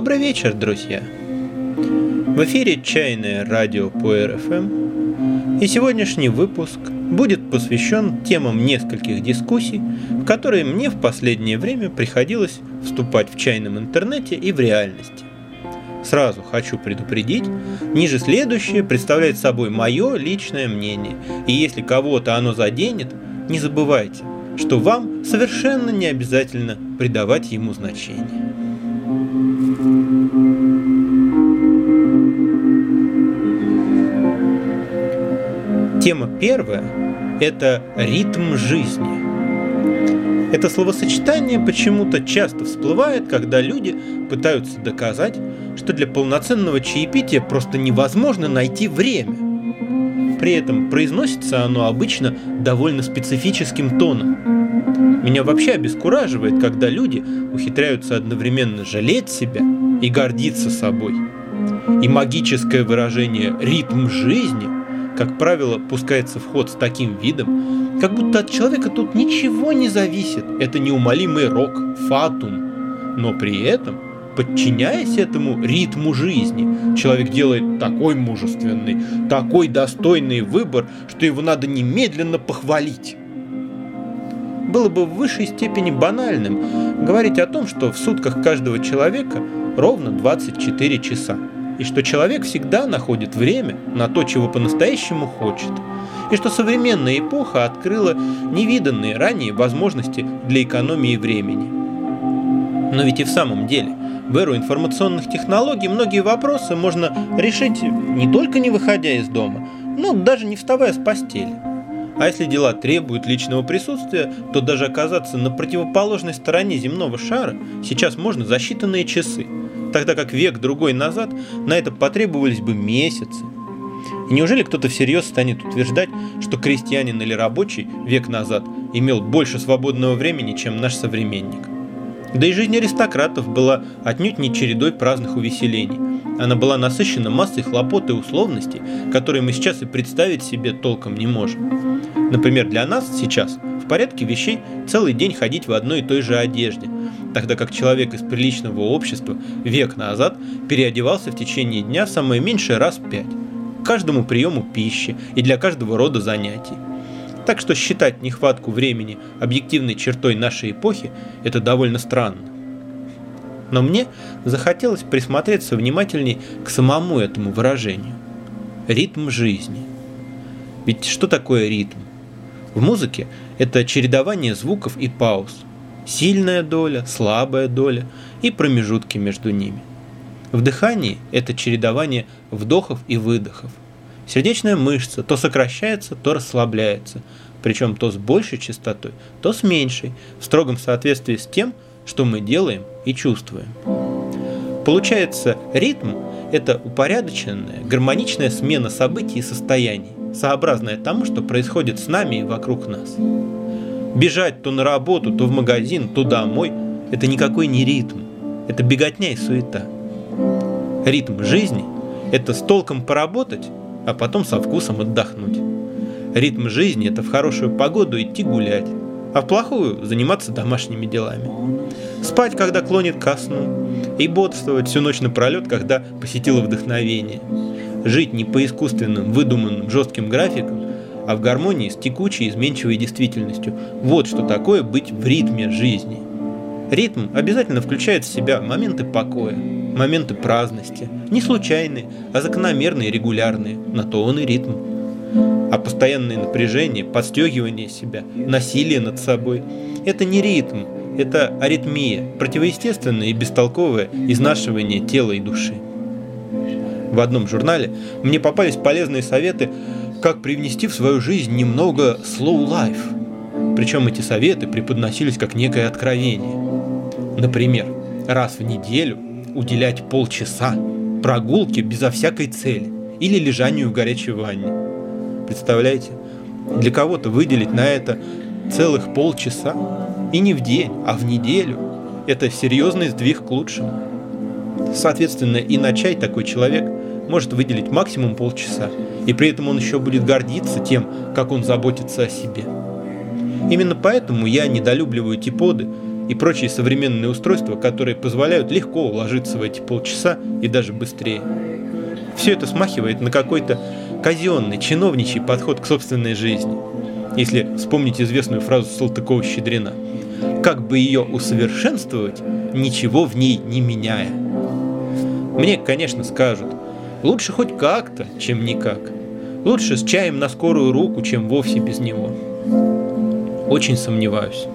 Добрый вечер, друзья! В эфире «Чайное радио» по РФМ, и сегодняшний выпуск будет посвящен темам нескольких дискуссий, в которые мне в последнее время приходилось вступать в чайном интернете и в реальности. Сразу хочу предупредить, ниже следующее представляет собой мое личное мнение, и если кого-то оно заденет, не забывайте, что вам совершенно не обязательно придавать ему значение. Тема первая – это ритм жизни. Это словосочетание почему-то часто всплывает, когда люди пытаются доказать, что для полноценного чаепития просто невозможно найти время. При этом произносится оно обычно довольно специфическим тоном. Меня вообще обескураживает, когда люди ухитряются одновременно жалеть себя и гордиться собой. И магическое выражение «ритм жизни» как правило, пускается в ход с таким видом, как будто от человека тут ничего не зависит. Это неумолимый рок, фатум. Но при этом, подчиняясь этому ритму жизни, человек делает такой мужественный, такой достойный выбор, что его надо немедленно похвалить. Было бы в высшей степени банальным говорить о том, что в сутках каждого человека ровно 24 часа и что человек всегда находит время на то, чего по-настоящему хочет, и что современная эпоха открыла невиданные ранее возможности для экономии времени. Но ведь и в самом деле, в эру информационных технологий многие вопросы можно решить не только не выходя из дома, но даже не вставая с постели. А если дела требуют личного присутствия, то даже оказаться на противоположной стороне земного шара сейчас можно за считанные часы – тогда как век-другой назад на это потребовались бы месяцы. И неужели кто-то всерьез станет утверждать, что крестьянин или рабочий век назад имел больше свободного времени, чем наш современник? Да и жизнь аристократов была отнюдь не чередой праздных увеселений. Она была насыщена массой хлопот и условностей, которые мы сейчас и представить себе толком не можем. Например, для нас сейчас в порядке вещей целый день ходить в одной и той же одежде – тогда как человек из приличного общества век назад переодевался в течение дня самое меньшее раз пять, к каждому приему пищи и для каждого рода занятий. Так что считать нехватку времени объективной чертой нашей эпохи – это довольно странно. Но мне захотелось присмотреться внимательней к самому этому выражению. Ритм жизни. Ведь что такое ритм? В музыке это чередование звуков и пауз – сильная доля, слабая доля и промежутки между ними. В дыхании это чередование вдохов и выдохов. Сердечная мышца то сокращается, то расслабляется, причем то с большей частотой, то с меньшей, в строгом соответствии с тем, что мы делаем и чувствуем. Получается, ритм – это упорядоченная, гармоничная смена событий и состояний, сообразная тому, что происходит с нами и вокруг нас. Бежать то на работу, то в магазин, то домой – это никакой не ритм. Это беготня и суета. Ритм жизни – это с толком поработать, а потом со вкусом отдохнуть. Ритм жизни – это в хорошую погоду идти гулять, а в плохую – заниматься домашними делами. Спать, когда клонит ко сну, и бодрствовать всю ночь напролет, когда посетило вдохновение. Жить не по искусственным, выдуманным жестким графикам, а в гармонии с текучей изменчивой действительностью. Вот что такое быть в ритме жизни. Ритм обязательно включает в себя моменты покоя, моменты праздности, не случайные, а закономерные, регулярные, на то он и ритм. А постоянное напряжение, подстегивание себя, насилие над собой – это не ритм, это аритмия, противоестественное и бестолковое изнашивание тела и души. В одном журнале мне попались полезные советы как привнести в свою жизнь немного slow life. Причем эти советы преподносились как некое откровение. Например, раз в неделю уделять полчаса прогулке безо всякой цели или лежанию в горячей ванне. Представляете? Для кого-то выделить на это целых полчаса и не в день, а в неделю – это серьезный сдвиг к лучшему. Соответственно, и на чай такой человек может выделить максимум полчаса, и при этом он еще будет гордиться тем, как он заботится о себе. Именно поэтому я недолюбливаю типоды и прочие современные устройства, которые позволяют легко уложиться в эти полчаса и даже быстрее. Все это смахивает на какой-то казенный, чиновничий подход к собственной жизни. Если вспомнить известную фразу Салтыкова-Щедрина «Как бы ее усовершенствовать, ничего в ней не меняя». Мне, конечно, скажут, лучше хоть как-то, чем никак. Лучше с чаем на скорую руку, чем вовсе без него. Очень сомневаюсь.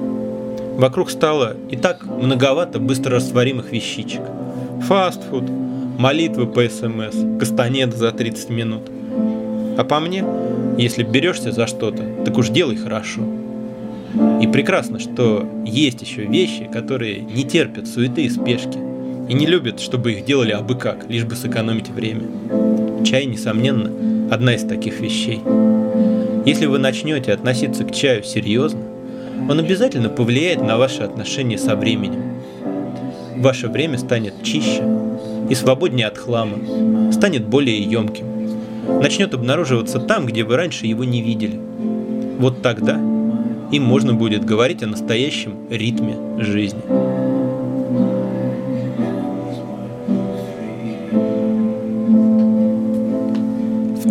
Вокруг стало и так многовато быстрорастворимых вещичек. Фастфуд, молитвы по СМС, кастанет за 30 минут. А по мне, если берешься за что-то, так уж делай хорошо. И прекрасно, что есть еще вещи, которые не терпят суеты и спешки, и не любят, чтобы их делали абы как, лишь бы сэкономить время. Чай, несомненно, одна из таких вещей. Если вы начнете относиться к чаю серьезно, он обязательно повлияет на ваши отношения со временем. Ваше время станет чище и свободнее от хлама, станет более емким, начнет обнаруживаться там, где вы раньше его не видели. Вот тогда и можно будет говорить о настоящем ритме жизни.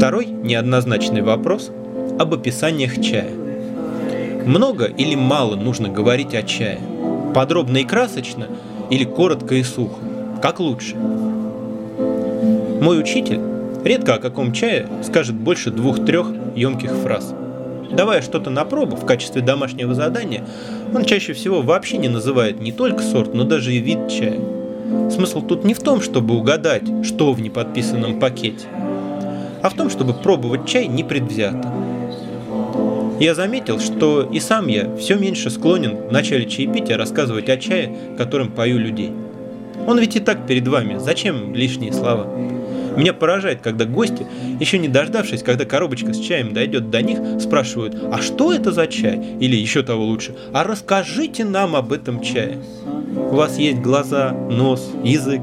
Второй неоднозначный вопрос об описаниях чая. Много или мало нужно говорить о чае? Подробно и красочно или коротко и сухо? Как лучше? Мой учитель редко о каком чае скажет больше двух-трех емких фраз. Давая что-то на пробу в качестве домашнего задания, он чаще всего вообще не называет не только сорт, но даже и вид чая. Смысл тут не в том, чтобы угадать, что в неподписанном пакете – а в том, чтобы пробовать чай непредвзято. Я заметил, что и сам я все меньше склонен в начале чаепития рассказывать о чае, которым пою людей. Он ведь и так перед вами, зачем лишние слова? Меня поражает, когда гости, еще не дождавшись, когда коробочка с чаем дойдет до них, спрашивают, а что это за чай? Или еще того лучше, а расскажите нам об этом чае. У вас есть глаза, нос, язык.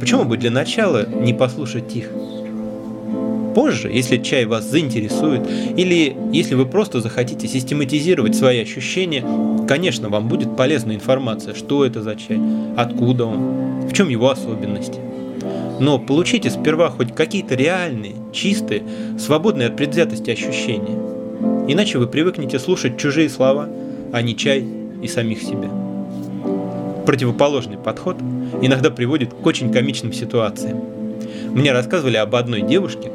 Почему бы для начала не послушать их? Позже, если чай вас заинтересует, или если вы просто захотите систематизировать свои ощущения, конечно, вам будет полезна информация, что это за чай, откуда он, в чем его особенности. Но получите сперва хоть какие-то реальные, чистые, свободные от предвзятости ощущения. Иначе вы привыкнете слушать чужие слова, а не чай и самих себя. Противоположный подход иногда приводит к очень комичным ситуациям. Мне рассказывали об одной девушке,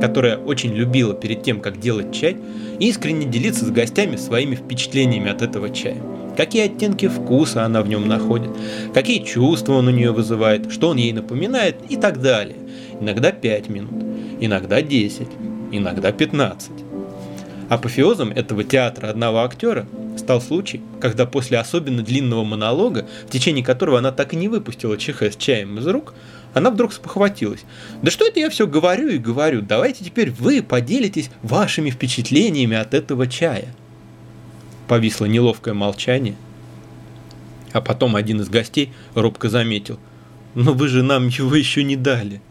которая очень любила перед тем, как делать чай, искренне делиться с гостями своими впечатлениями от этого чая. Какие оттенки вкуса она в нем находит, какие чувства он у нее вызывает, что он ей напоминает и так далее. Иногда 5 минут, иногда 10, иногда 15. Апофеозом этого театра одного актера стал случай, когда после особенно длинного монолога, в течение которого она так и не выпустила ЧХ с чаем из рук, она вдруг спохватилась. Да что это я все говорю и говорю, давайте теперь вы поделитесь вашими впечатлениями от этого чая. Повисло неловкое молчание. А потом один из гостей робко заметил. Но вы же нам его еще не дали.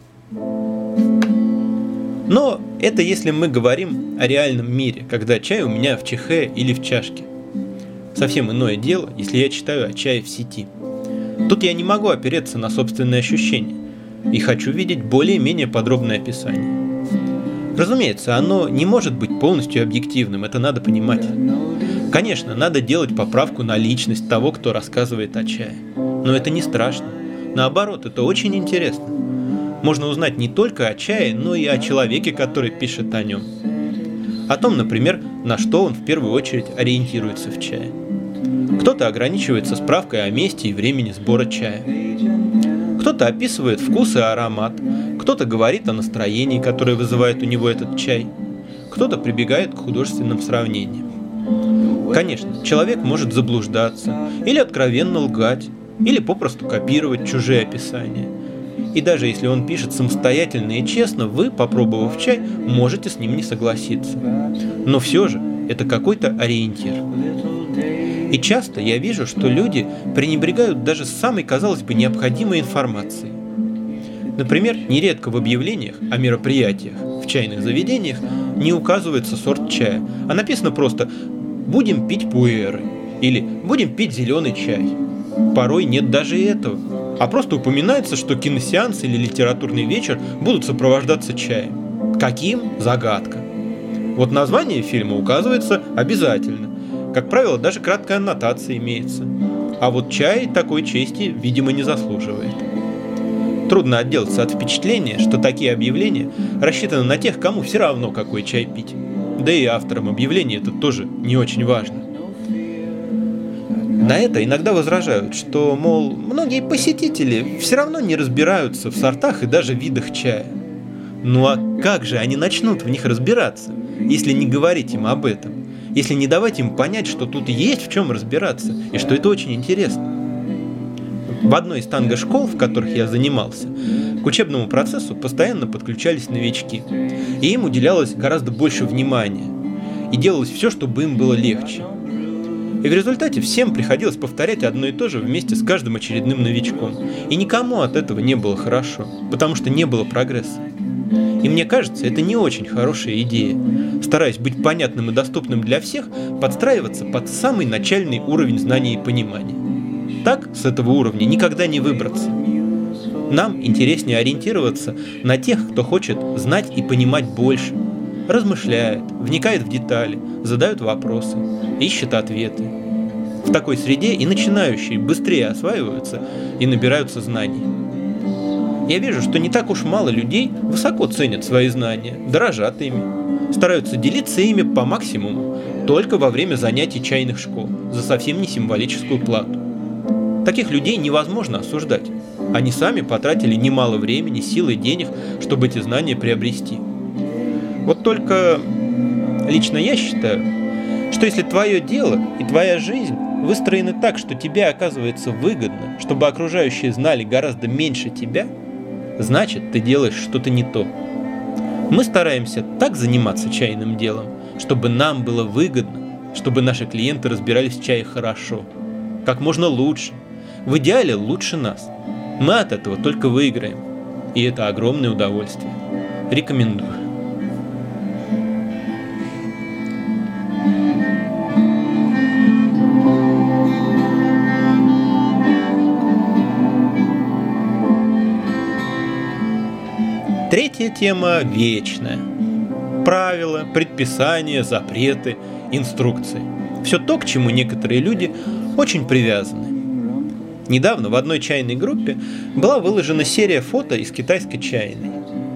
Но это если мы говорим о реальном мире, когда чай у меня в чехе или в чашке. Совсем иное дело, если я читаю о чае в сети. Тут я не могу опереться на собственные ощущения и хочу видеть более-менее подробное описание. Разумеется, оно не может быть полностью объективным, это надо понимать. Конечно, надо делать поправку на личность того, кто рассказывает о чае. Но это не страшно. Наоборот, это очень интересно. Можно узнать не только о чае, но и о человеке, который пишет о нем. О том, например, на что он в первую очередь ориентируется в чае. Кто-то ограничивается справкой о месте и времени сбора чая. Кто-то описывает вкус и аромат, кто-то говорит о настроении, которое вызывает у него этот чай, кто-то прибегает к художественным сравнениям. Конечно, человек может заблуждаться, или откровенно лгать, или попросту копировать чужие описания. И даже если он пишет самостоятельно и честно, вы, попробовав чай, можете с ним не согласиться. Но все же это какой-то ориентир. И часто я вижу, что люди пренебрегают даже самой, казалось бы, необходимой информацией. Например, нередко в объявлениях о мероприятиях в чайных заведениях не указывается сорт чая, а написано просто «будем пить пуэры» или «будем пить зеленый чай». Порой нет даже этого, а просто упоминается, что киносеанс или литературный вечер будут сопровождаться чаем. Каким? Загадка. Вот название фильма указывается обязательно. Как правило, даже краткая аннотация имеется. А вот чай такой чести, видимо, не заслуживает. Трудно отделаться от впечатления, что такие объявления рассчитаны на тех, кому все равно, какой чай пить. Да и авторам объявления это тоже не очень важно. На это иногда возражают, что, мол, многие посетители все равно не разбираются в сортах и даже видах чая. Ну а как же они начнут в них разбираться, если не говорить им об этом? Если не давать им понять, что тут есть в чем разбираться, и что это очень интересно. В одной из танго-школ, в которых я занимался, к учебному процессу постоянно подключались новички, и им уделялось гораздо больше внимания, и делалось все, чтобы им было легче. И в результате всем приходилось повторять одно и то же вместе с каждым очередным новичком. И никому от этого не было хорошо, потому что не было прогресса. И мне кажется, это не очень хорошая идея. Стараясь быть понятным и доступным для всех, подстраиваться под самый начальный уровень знаний и понимания. Так, с этого уровня никогда не выбраться. Нам интереснее ориентироваться на тех, кто хочет знать и понимать больше, размышляет, вникает в детали, задает вопросы, ищет ответы. В такой среде и начинающие быстрее осваиваются и набираются знаний. Я вижу, что не так уж мало людей высоко ценят свои знания, дорожат ими, стараются делиться ими по максимуму, только во время занятий чайных школ, за совсем не символическую плату. Таких людей невозможно осуждать. Они сами потратили немало времени, сил и денег, чтобы эти знания приобрести. Вот только лично я считаю, что если твое дело и твоя жизнь выстроены так, что тебе оказывается выгодно, чтобы окружающие знали гораздо меньше тебя – значит, ты делаешь что-то не то. Мы стараемся так заниматься чайным делом, чтобы нам было выгодно, чтобы наши клиенты разбирались в чае хорошо, как можно лучше, в идеале лучше нас. Мы от этого только выиграем, и это огромное удовольствие. Рекомендую. Третья тема вечная. Правила, предписания, запреты, инструкции. Все то, к чему некоторые люди очень привязаны. Недавно в одной чайной группе была выложена серия фото из китайской чайной.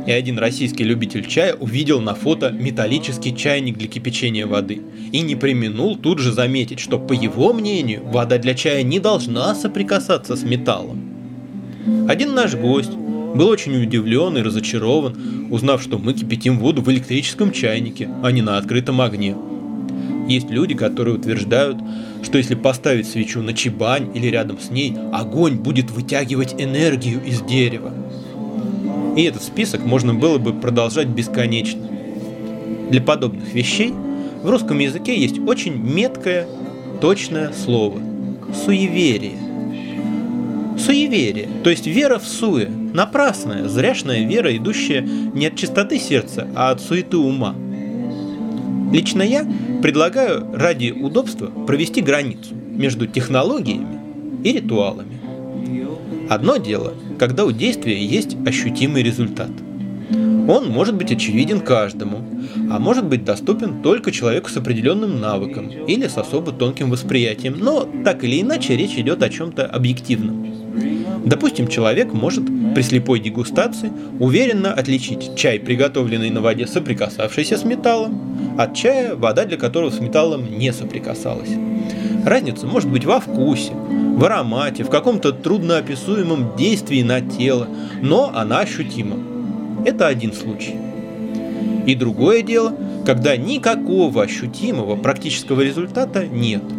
И один российский любитель чая увидел на фото металлический чайник для кипячения воды. И не применул тут же заметить, что, по его мнению, вода для чая не должна соприкасаться с металлом. Один наш гость, был очень удивлен и разочарован, узнав, что мы кипятим воду в электрическом чайнике, а не на открытом огне. Есть люди, которые утверждают, что если поставить свечу на чебань или рядом с ней, огонь будет вытягивать энергию из дерева. И этот список можно было бы продолжать бесконечно. Для подобных вещей в русском языке есть очень меткое, точное слово – суеверие. Суеверие, то есть вера в суе, напрасная, зряшная вера, идущая не от чистоты сердца, а от суеты ума. Лично я предлагаю ради удобства провести границу между технологиями и ритуалами. Одно дело, когда у действия есть ощутимый результат. Он может быть очевиден каждому, а может быть доступен только человеку с определенным навыком или с особо тонким восприятием, но так или иначе речь идет о чем-то объективном. Допустим, человек может при слепой дегустации уверенно отличить чай, приготовленный на воде, соприкасавшийся с металлом, от чая, вода для которого с металлом не соприкасалась. Разница может быть во вкусе, в аромате, в каком-то трудноописуемом действии на тело, но она ощутима. Это один случай. И другое дело, когда никакого ощутимого практического результата нет –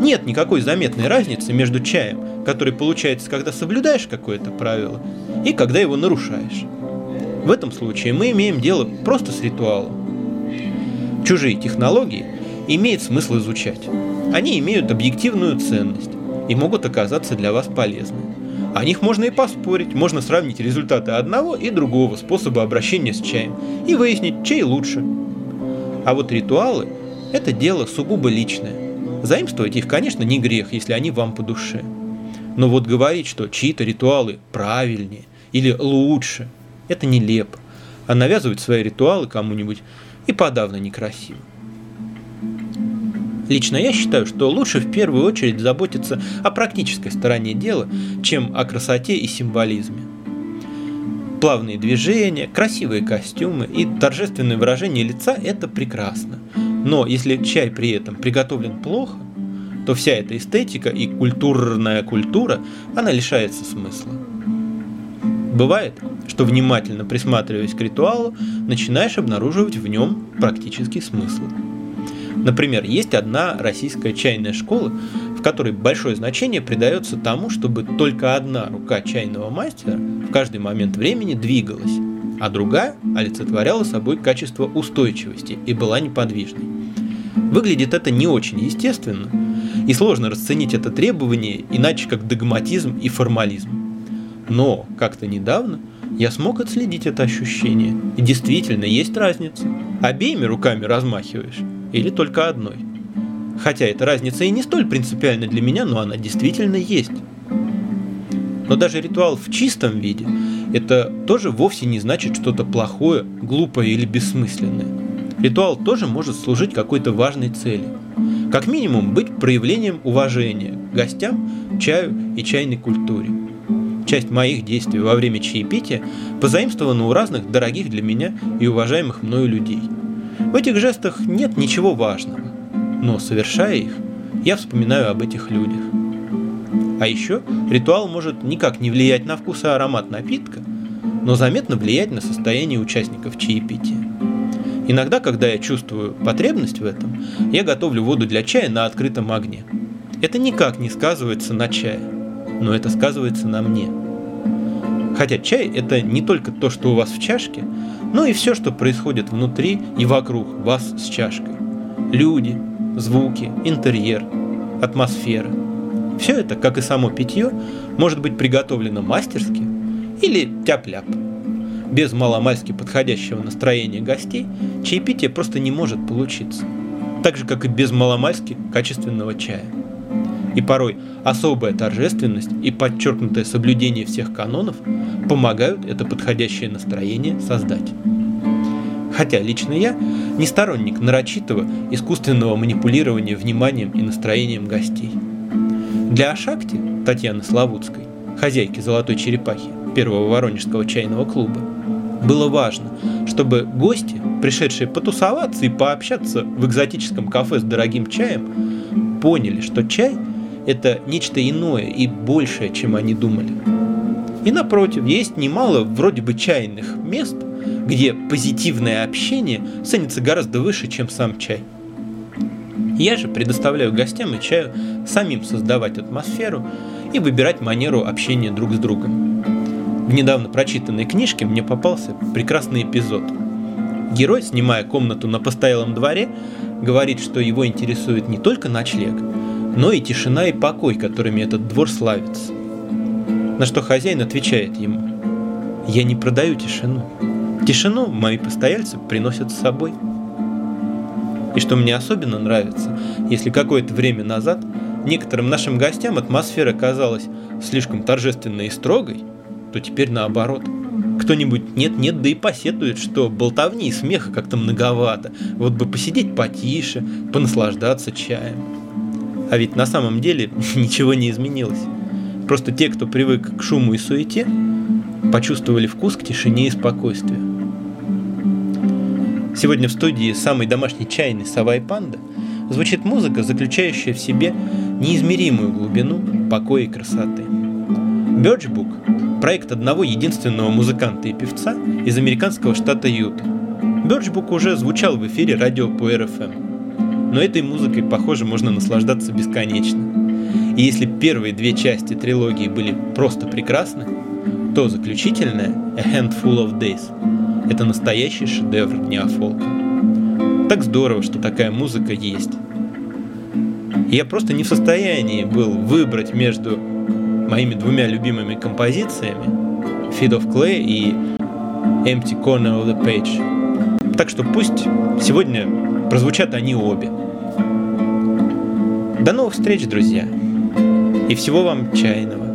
нет никакой заметной разницы между чаем, который получается, когда соблюдаешь какое-то правило, и когда его нарушаешь. В этом случае мы имеем дело просто с ритуалом. Чужие технологии имеет смысл изучать. Они имеют объективную ценность и могут оказаться для вас полезны. О них можно и поспорить, можно сравнить результаты одного и другого способа обращения с чаем и выяснить, чей лучше. А вот ритуалы – это дело сугубо личное. Заимствовать их, конечно, не грех, если они вам по душе. Но вот говорить, что чьи-то ритуалы правильнее или лучше, это нелепо. А навязывать свои ритуалы кому-нибудь и подавно некрасиво. Лично я считаю, что лучше в первую очередь заботиться о практической стороне дела, чем о красоте и символизме. Плавные движения, красивые костюмы и торжественное выражение лица – это прекрасно. Но если чай при этом приготовлен плохо, то вся эта эстетика и культурная культура, она лишается смысла. Бывает, что внимательно присматриваясь к ритуалу, начинаешь обнаруживать в нем практический смысл. Например, есть одна российская чайная школа, в которой большое значение придается тому, чтобы только одна рука чайного мастера в каждый момент времени двигалась, а другая олицетворяла собой качество устойчивости и была неподвижной. Выглядит это не очень естественно, и сложно расценить это требование иначе как догматизм и формализм. Но как-то недавно я смог отследить это ощущение, и действительно есть разница. Обеими руками размахиваешь или только одной. Хотя эта разница и не столь принципиальна для меня, но она действительно есть. Но даже ритуал в чистом виде – это тоже вовсе не значит что-то плохое, глупое или бессмысленное. Ритуал тоже может служить какой-то важной цели. Как минимум быть проявлением уважения к гостям, чаю и чайной культуре. Часть моих действий во время чаепития позаимствована у разных дорогих для меня и уважаемых мною людей – в этих жестах нет ничего важного, но совершая их, я вспоминаю об этих людях. А еще ритуал может никак не влиять на вкус и аромат напитка, но заметно влиять на состояние участников чаепития. Иногда, когда я чувствую потребность в этом, я готовлю воду для чая на открытом огне. Это никак не сказывается на чае, но это сказывается на мне. Хотя чай – это не только то, что у вас в чашке, но и все, что происходит внутри и вокруг вас с чашкой. Люди, звуки, интерьер, атмосфера. Все это, как и само питье, может быть приготовлено мастерски или тяп-ляп. Без маломальски подходящего настроения гостей чаепитие просто не может получиться. Так же, как и без маломальски качественного чая. И порой особая торжественность и подчеркнутое соблюдение всех канонов помогают это подходящее настроение создать. Хотя лично я не сторонник нарочитого искусственного манипулирования вниманием и настроением гостей. Для Ашакти, Татьяны Славутской, хозяйки «Золотой черепахи», первого воронежского чайного клуба, было важно, чтобы гости, пришедшие потусоваться и пообщаться в экзотическом кафе с дорогим чаем, поняли, что чай – это нечто иное и большее, чем они думали. И напротив, есть немало вроде бы чайных мест, где позитивное общение ценится гораздо выше, чем сам чай. Я же предоставляю гостям и чаю самим создавать атмосферу и выбирать манеру общения друг с другом. В недавно прочитанной книжке мне попался прекрасный эпизод. Герой, снимая комнату на постоялом дворе, говорит, что его интересует не только ночлег, но и тишина и покой, которыми этот двор славится. На что хозяин отвечает ему, «Я не продаю тишину. Тишину мои постояльцы приносят с собой». И что мне особенно нравится, если какое-то время назад некоторым нашим гостям атмосфера казалась слишком торжественной и строгой, то теперь наоборот. Кто-нибудь нет-нет, да и посетует, что болтовни и смеха как-то многовато. Вот бы посидеть потише, понаслаждаться чаем. А ведь на самом деле ничего не изменилось. Просто те, кто привык к шуму и суете, почувствовали вкус к тишине и спокойствию. Сегодня в студии самый домашний чайный «Сова и панда» звучит музыка, заключающая в себе неизмеримую глубину покоя и красоты. Birchbook – проект одного единственного музыканта и певца из американского штата Юта. Birchbook уже звучал в эфире радио по РФМ но этой музыкой, похоже, можно наслаждаться бесконечно. И если первые две части трилогии были просто прекрасны, то заключительная A Handful of Days – это настоящий шедевр неофолка. Так здорово, что такая музыка есть. я просто не в состоянии был выбрать между моими двумя любимыми композициями Feed of Clay и Empty Corner of the Page. Так что пусть сегодня прозвучат они обе. До новых встреч, друзья! И всего вам чайного!